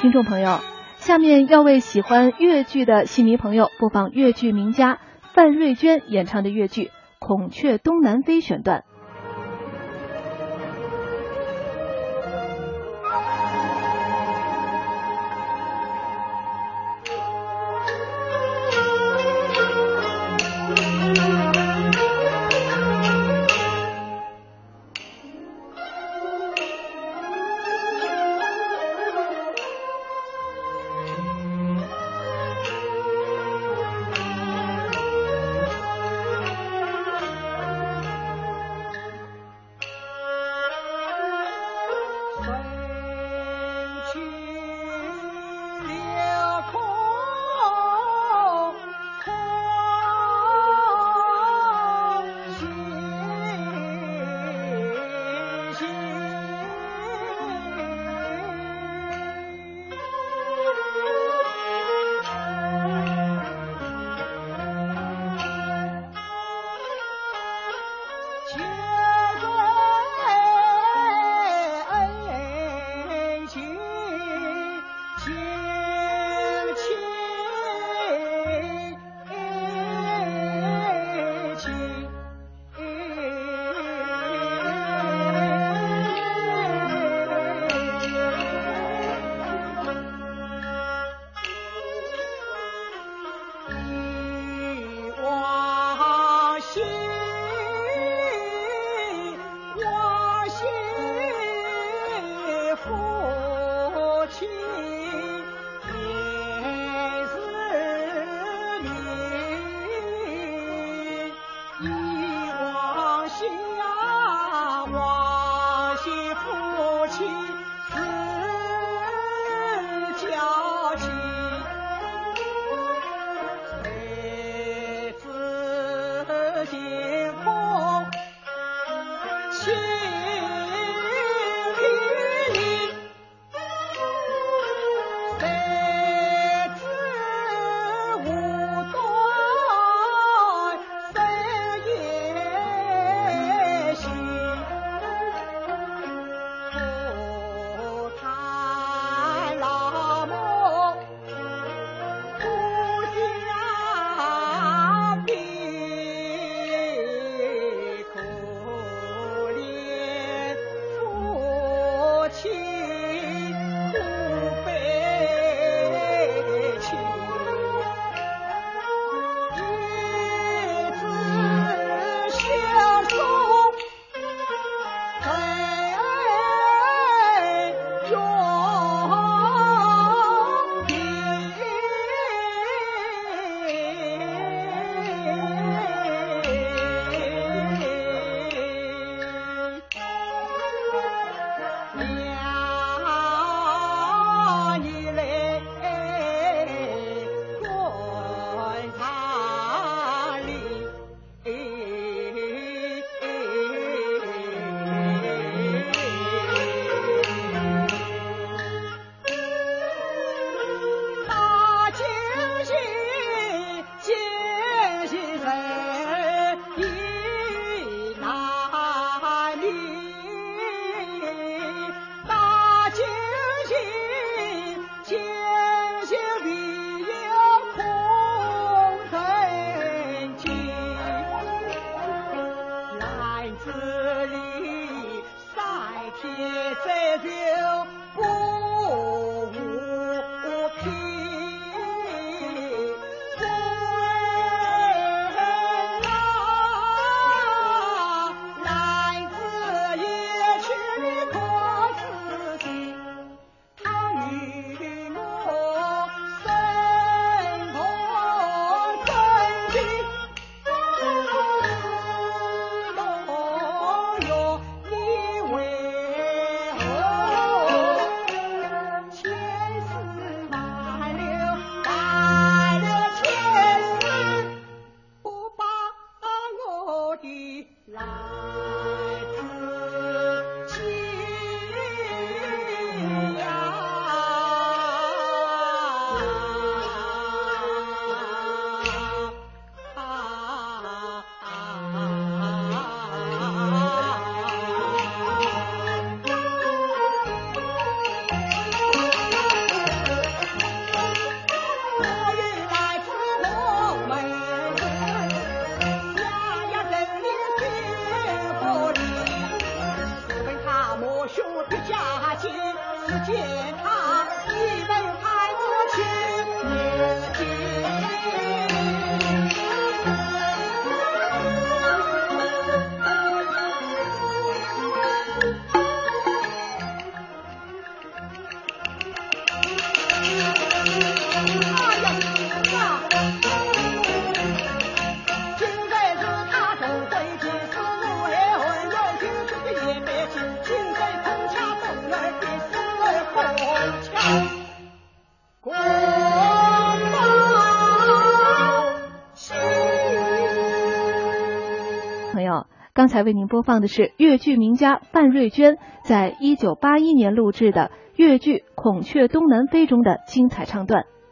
听众朋友，下面要为喜欢越剧的戏迷朋友播放越剧名家范瑞娟演唱的越剧《孔雀东南飞》选段。朋友，刚才为您播放的是越剧名家范瑞娟在一九八一年录制的越剧《孔雀东南飞》中的精彩唱段。